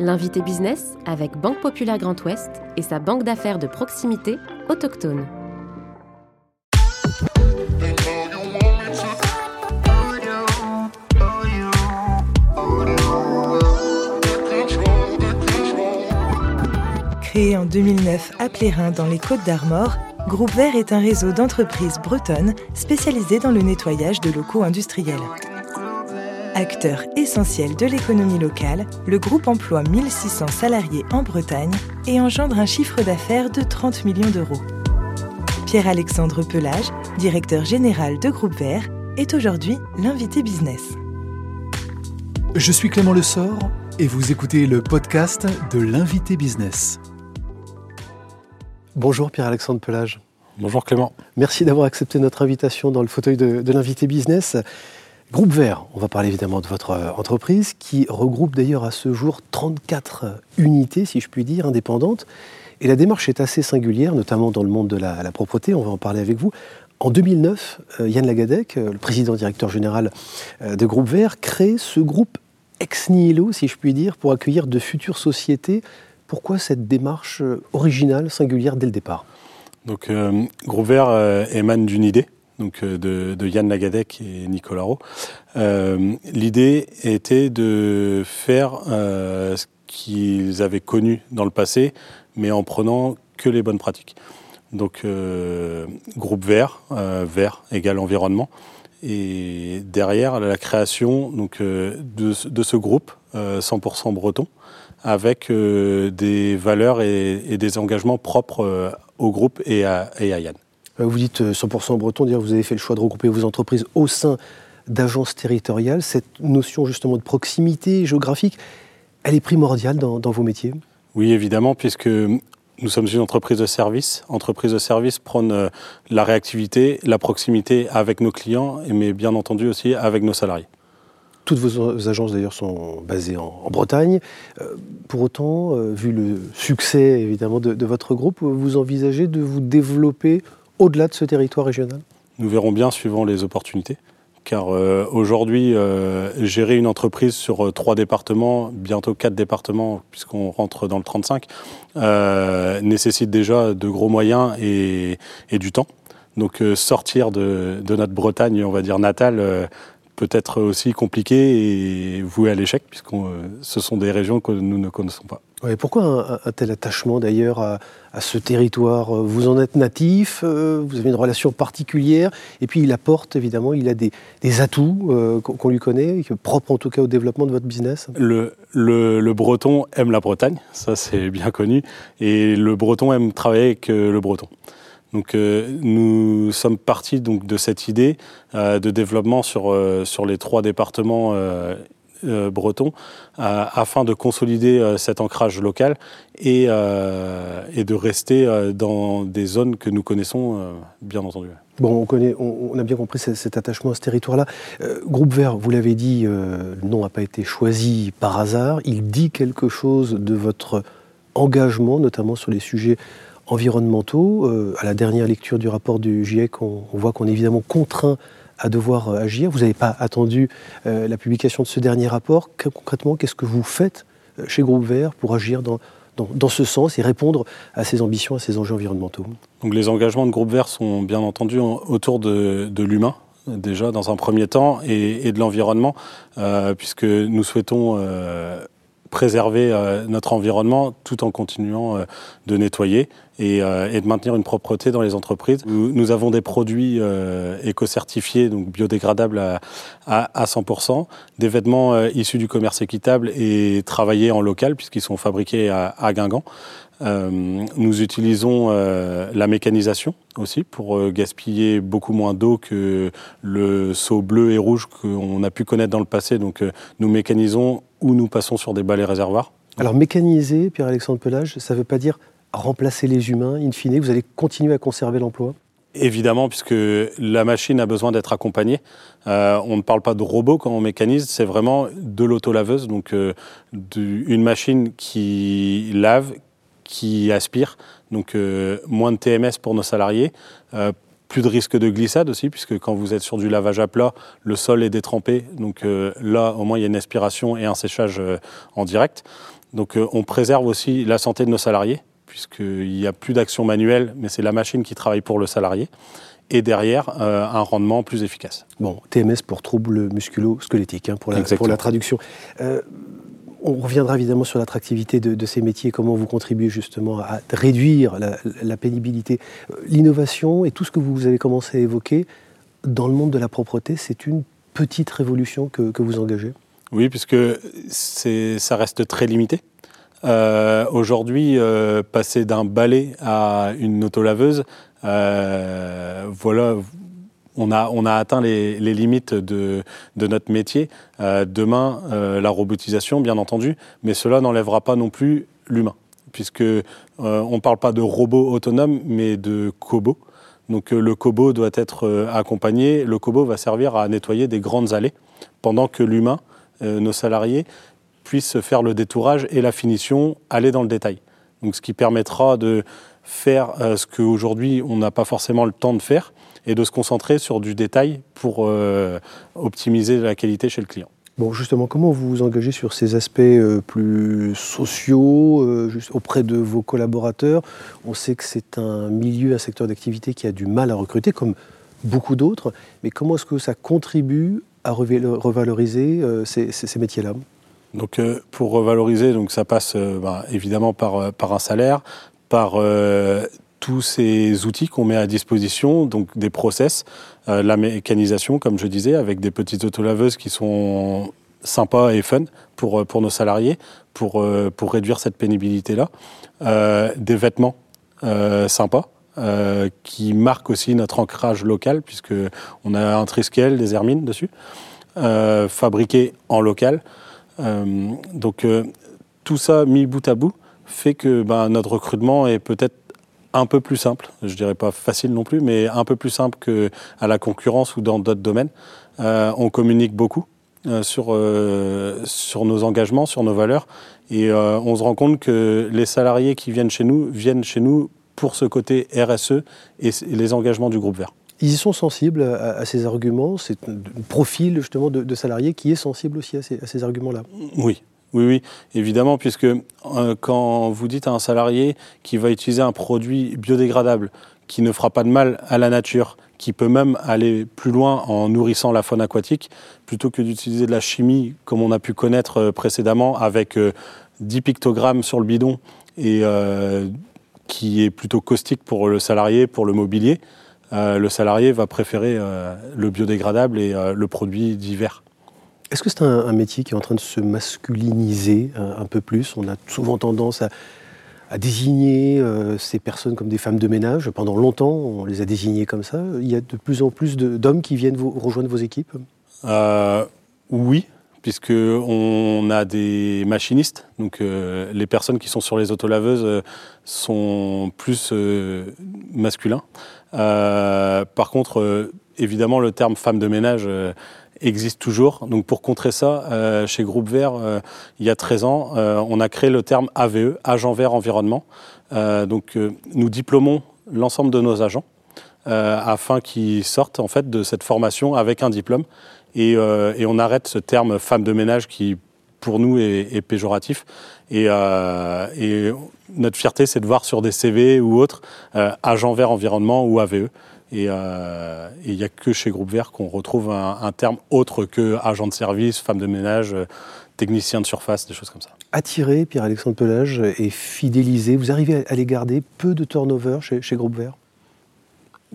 L'invité business avec Banque Populaire Grand Ouest et sa banque d'affaires de proximité autochtone. Créé en 2009 à Plérin dans les Côtes d'Armor, Groupe Vert est un réseau d'entreprises bretonnes spécialisées dans le nettoyage de locaux industriels. Acteur essentiel de l'économie locale, le groupe emploie 1600 salariés en Bretagne et engendre un chiffre d'affaires de 30 millions d'euros. Pierre-Alexandre Pelage, directeur général de Groupe Vert, est aujourd'hui l'invité business. Je suis Clément Lessort et vous écoutez le podcast de l'invité business. Bonjour Pierre-Alexandre Pelage. Bonjour Clément. Merci d'avoir accepté notre invitation dans le fauteuil de, de l'invité business. Groupe Vert, on va parler évidemment de votre euh, entreprise qui regroupe d'ailleurs à ce jour 34 unités, si je puis dire, indépendantes. Et la démarche est assez singulière, notamment dans le monde de la, propreté, on va en parler avec vous. En 2009, euh, Yann Lagadec, euh, le président directeur général de Groupe Vert, crée ce groupe ex nihilo, si je puis dire, pour accueillir de futures sociétés. Pourquoi cette démarche originale, singulière dès le départ? Donc, Groupe Vert émane d'une idée donc euh, de, Yann Lagadec et Nicolas Rowe. Euh, l'idée était de faire euh, ce qu'ils avaient connu dans le passé, mais en prenant que les bonnes pratiques. Donc groupe vert, vert égale environnement. Et derrière la création donc, de, ce groupe 100% breton, avec des valeurs et, des engagements propres au groupe et à Yann. Euh, vous dites 100% euh, breton, dire vous avez fait le choix de regrouper vos entreprises au sein d'agences territoriales. Cette notion justement de proximité géographique, elle est primordiale dans, vos métiers? Oui, évidemment, puisque nous sommes une entreprise de service. Entreprise de service prône euh, la réactivité, la proximité avec nos clients, mais bien entendu aussi avec nos salariés. Toutes vos agences d'ailleurs sont basées en, Bretagne. pour autant, vu le succès évidemment de, votre groupe, vous envisagez de vous développer au-delà de ce territoire régional Nous verrons bien suivant les opportunités. Car euh, aujourd'hui, euh, gérer une entreprise sur euh, trois départements, bientôt quatre départements, puisqu'on rentre dans le 35, nécessite déjà de gros moyens et, du temps. Donc sortir de, notre Bretagne, on va dire natale, peut être aussi compliqué et voué à l'échec, puisque ce sont des régions que nous ne connaissons pas. Pourquoi un, tel attachement d'ailleurs à, ce territoire? Vous en êtes natif, euh, vous avez une relation particulière, et puis il apporte évidemment, il a des, atouts euh, qu'on lui connaît, propres en tout cas au développement de votre business? Le, breton aime la Bretagne, ça c'est bien connu, et le breton aime travailler avec euh, le breton. Donc nous sommes partis donc de cette idée de développement sur, sur les trois départements breton euh, afin de consolider euh, cet ancrage local et, et de rester dans des zones que nous connaissons bien entendu. Bon, on, a bien compris cet, attachement à ce territoire-là. Groupe Vert, vous l'avez dit, le nom n'a pas été choisi par hasard. Il dit quelque chose de votre engagement, notamment sur les sujets environnementaux. à la dernière lecture du rapport du GIEC, on voit qu'on est évidemment contraint à devoir euh, agir. Vous n'avez pas attendu euh, la publication de ce dernier rapport. concrètement, qu'est-ce que vous faites euh, chez Groupe Vert pour agir dans, ce sens et répondre à ces ambitions, à ces enjeux environnementaux? Les engagements de Groupe Vert sont bien entendu autour de l'humain déjà dans un premier temps et, de l'environnement puisque nous souhaitons préserver euh, notre environnement tout en continuant euh, de nettoyer euh, et, de maintenir une propreté dans les entreprises. Nous, avons des produits éco-certifiés, donc biodégradables à, à, 100%, des vêtements issus du commerce équitable et travaillés en local puisqu'ils sont fabriqués à, à Guingamp. nous utilisons la mécanisation aussi pour gaspiller beaucoup moins d'eau que le seau bleu et rouge qu'on a pu connaître dans le passé. Donc nous mécanisons ou nous passons sur des balais réservoirs. Alors mécaniser, Pierre-Alexandre Pelage, ça ne veut pas dire remplacer les humains, in fine, vous allez continuer à conserver l'emploi? Évidemment, puisque la machine a besoin d'être accompagnée. Euh, on ne parle pas de robot quand on mécanise, c'est vraiment de l'auto-laveuse, donc euh, une machine qui lave, qui aspire, donc euh, moins de TMS pour nos salariés, plus de risque de glissade aussi, puisque quand vous êtes sur du lavage à plat, le sol est détrempé. Donc là, au moins, il y a une aspiration et un séchage en direct. Donc on préserve aussi la santé de nos salariés, puisqu'il n'y a plus d'action manuelle, mais c'est la machine qui travaille pour le salarié. Et derrière, euh, un rendement plus efficace. Bon, TMS pour troubles musculo-squelettiques, hein, pour, la, traduction. On reviendra évidemment sur l'attractivité de, ces métiers, comment vous contribuez justement à réduire la, pénibilité. Euh, l'innovation et tout ce que vous avez commencé à évoquer dans le monde de la propreté, c'est une petite révolution que, vous engagez? Oui, puisque ça reste très limité. Euh, aujourd'hui, euh, passer d'un balai à une autolaveuse, voilà, on a, atteint les, limites de, notre métier. demain, la robotisation, bien entendu, mais cela n'enlèvera pas non plus l'humain, puisque on ne parle pas de robot autonome, mais de cobots. Donc le cobo doit être accompagné. Le cobo va servir à nettoyer des grandes allées, pendant que l'humain, nos salariés, puisse faire le détourage et la finition, aller dans le détail. Donc, ce qui permettra de faire euh, ce qu'aujourd'hui on n'a pas forcément le temps de faire et de se concentrer sur du détail pour euh, optimiser la qualité chez le client. Bon, justement, comment vous vous engagez sur ces aspects euh, plus sociaux auprès de vos collaborateurs? On sait que c'est un milieu, un secteur d'activité qui a du mal à recruter, comme beaucoup d'autres, mais comment est-ce que ça contribue à revaloriser ces métiers-là? Donc euh, pour revaloriser, donc ça passe euh, bah, évidemment par, euh, par un salaire, par tous ces outils qu'on met à disposition, donc des process, la mécanisation, comme je disais, avec des petites autolaveuses qui sont sympas et fun pour, pour nos salariés, pour, pour réduire cette pénibilité-là. des vêtements sympas. qui marquent aussi notre ancrage local, puisqu'on a un triskel, des hermines dessus, fabriqués en local. Euh, donc euh, tout ça mis bout à bout fait que ben, notre recrutement est peut-être un peu plus simple, je dirais pas facile non plus, mais un peu plus simple qu'à la concurrence ou dans d'autres domaines. Euh, on communique beaucoup sur, sur nos engagements, sur nos valeurs, et on se rend compte que les salariés qui viennent chez nous viennent chez nous pour ce côté RSE et les engagements du groupe vert. Ils y sont sensibles à, ces arguments? C'est un profil justement de, salariés qui est sensible aussi à ces, arguments-là? Oui, oui, oui, évidemment, puisque euh, quand vous dites à un salarié qui va utiliser un produit biodégradable, qui ne fera pas de mal à la nature, qui peut même aller plus loin en nourrissant la faune aquatique, plutôt que d'utiliser de la chimie comme on a pu connaître euh, précédemment avec 10 euh, pictogrammes sur le bidon et qui est plutôt caustique pour le salarié, pour le mobilier. Le salarié va préférer le biodégradable et le produit divers. Est-ce que c'est un, métier qui est en train de se masculiniser un, peu plus? On a souvent tendance à, désigner ces personnes comme des femmes de ménage. Pendant longtemps, on les a désignées comme ça. Il y a de plus en plus d'hommes qui viennent vous, rejoindre vos équipes? Oui, puisqu'on a des machinistes. Donc les personnes qui sont sur les autolaveuses sont plus masculins. Euh, par contre, euh, évidemment, le terme femme de ménage euh, existe toujours. Donc pour contrer ça, chez Groupe Vert, il y a 13 ans, on a créé le terme AVE, Agent Vert Environnement. donc nous diplômons l'ensemble de nos agents afin qu'ils sortent en fait de cette formation avec un diplôme. Et, on arrête ce terme femme de ménage qui pour nous est, péjoratif. Et, notre fierté, c'est de voir sur des CV ou autres euh, agent vert environnement ou AVE. Euh, et il n'y a que chez Groupe Vert qu'on retrouve un, terme autre que agent de service, femme de ménage, euh, technicien de surface, des choses comme ça. Attirer Pierre-Alexandre Pelage et fidéliser, vous arrivez à les garder peu de turnover chez, chez Groupe Vert?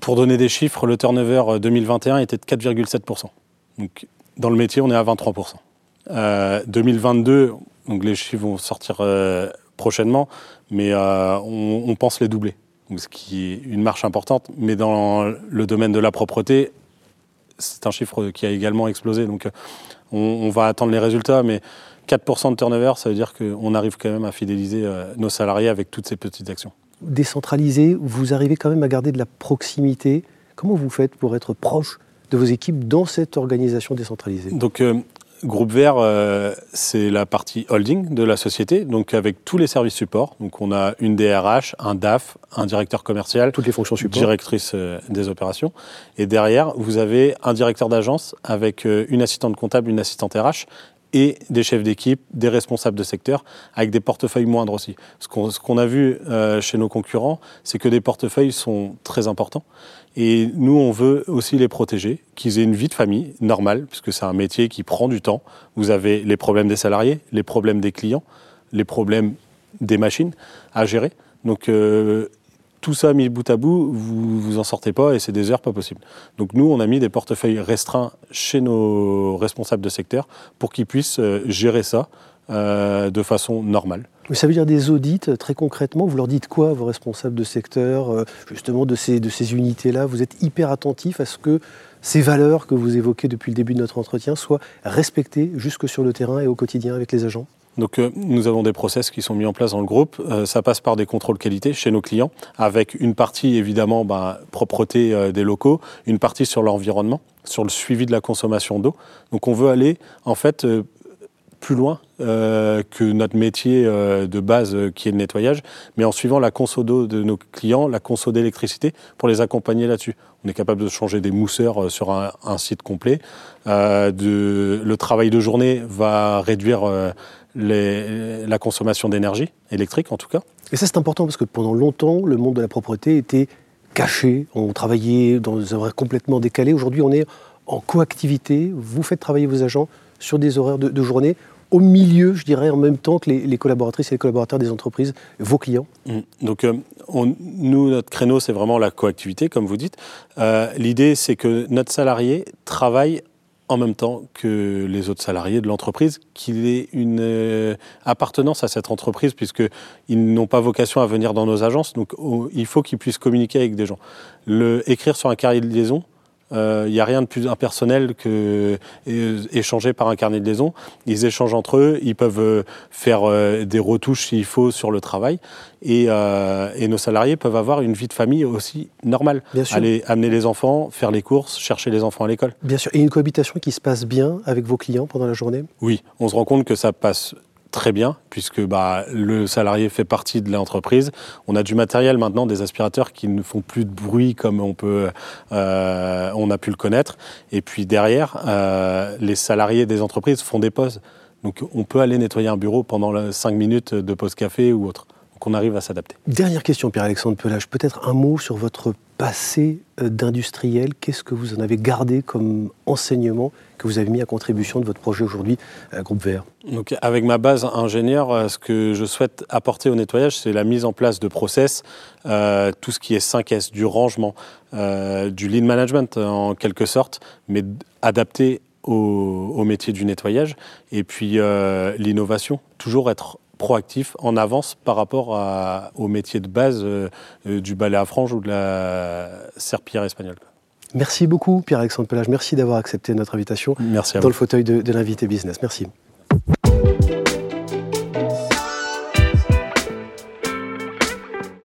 Pour donner des chiffres, le turnover 2021 était de 4,7%. Donc dans le métier, on est à 23%. 2022, donc les chiffres vont sortir prochainement, mais euh, on, pense les doubler. Ce qui est une marche importante. Mais dans le domaine de la propreté, c'est un chiffre qui a également explosé. Donc euh, on, va attendre les résultats, mais 4% de turnover, ça veut dire qu'on arrive quand même à fidéliser euh, nos salariés avec toutes ces petites actions. Décentralisé, vous arrivez quand même à garder de la proximité. Comment vous faites pour être proche de vos équipes dans cette organisation décentralisée? Donc Groupe Vert, euh, c'est la partie holding de la société, donc avec tous les services supports. Donc on a une DRH, un DAF, un directeur commercial, toutes les fonctions support, directrice euh, des opérations. Et derrière, vous avez un directeur d'agence avec euh, une assistante comptable, une assistante RH et des chefs d'équipe, des responsables de secteur, avec des portefeuilles moindres aussi. Ce qu'on a vu euh, chez nos concurrents, c'est que des portefeuilles sont très importants. Et nous, on veut aussi les protéger, qu'ils aient une vie de famille normale, puisque c'est un métier qui prend du temps. Vous avez les problèmes des salariés, les problèmes des clients, les problèmes des machines à gérer. Donc euh, tout ça mis bout à bout, vous vous en sortez pas et c'est des heures pas possibles. Donc nous, on a mis des portefeuilles restreints chez nos responsables de secteur pour qu'ils puissent euh, gérer ça euh, de façon normale. Mais ça veut dire des audits, très concrètement, vous leur dites quoi, vos responsables de secteur, euh, justement de ces, de ces unités-là? Vous êtes hyper attentifs à ce que ces valeurs que vous évoquez depuis le début de notre entretien soient respectées jusque sur le terrain et au quotidien avec les agents? Donc euh, nous avons des process qui sont mis en place dans le groupe. Euh, ça passe par des contrôles qualité chez nos clients, avec une partie évidemment ben, propreté euh, des locaux, une partie sur l'environnement, sur le suivi de la consommation d'eau. Donc on veut aller en fait plus loin que notre métier de base qui est le nettoyage, mais en suivant la conso d'eau de nos clients, la conso d'électricité, pour les accompagner là-dessus. On est capable de changer des mousseurs sur un, site complet. Le travail de journée va réduire la consommation d'énergie électrique en tout cas. Et ça c'est important parce que pendant longtemps le monde de la propreté était caché, on travaillait dans des horaires complètement décalés. Aujourd'hui on est en coactivité, vous faites travailler vos agents sur des horaires de, journée au milieu, je dirais, en même temps que les, collaboratrices et les collaborateurs des entreprises, vos clients mmh. Donc, euh, nous, notre créneau, c'est vraiment la coactivité, comme vous dites. Euh, l'idée, c'est que notre salarié travaille en même temps que les autres salariés de l'entreprise, qu'il ait une euh, appartenance à cette entreprise, puisqu'ils n'ont pas vocation à venir dans nos agences. Donc il faut qu'ils puissent communiquer avec des gens. Le, écrire sur un carrier de liaison, il euh, n'y a rien de plus impersonnel que euh, échanger par un carnet de liaison. Ils échangent entre eux, ils peuvent euh, faire des retouches s'il faut sur le travail. Et, et, nos salariés peuvent avoir une vie de famille aussi normale. Bien sûr. Aller amener les enfants, faire les courses, chercher les enfants à l'école. Bien sûr. Et une cohabitation qui se passe bien avec vos clients pendant la journée? Oui, on se rend compte que ça passe très bien, puisque bah, le salarié fait partie de l'entreprise. On a du matériel maintenant, des aspirateurs qui ne font plus de bruit comme on, peut, euh, on a pu le connaître. Et puis derrière, euh, les salariés des entreprises font des pauses. Donc on peut aller nettoyer un bureau pendant 5 minutes de pause café ou autre. Donc on arrive à s'adapter. Dernière question, Pierre-Alexandre Pelage. Peut-être un mot sur votre passé euh, d'industriel. Qu'est-ce que vous en avez gardé comme enseignement que vous avez mis à contribution de votre projet aujourd'hui, euh, Groupe Vert? Donc, Avec ma base ingénieur, euh, ce que je souhaite apporter au nettoyage, c'est la mise en place de process, tout ce qui est 5S, du rangement, du lean management en quelque sorte, mais adapté au, au métier du nettoyage, et puis l'innovation, toujours être proactif, en avance par rapport au métier de base euh, euh, du balai à franges ou de la serpillière espagnole. Merci beaucoup Pierre-Alexandre Pelage, merci d'avoir accepté notre invitation merci dans le fauteuil de, de l'invité business. Merci.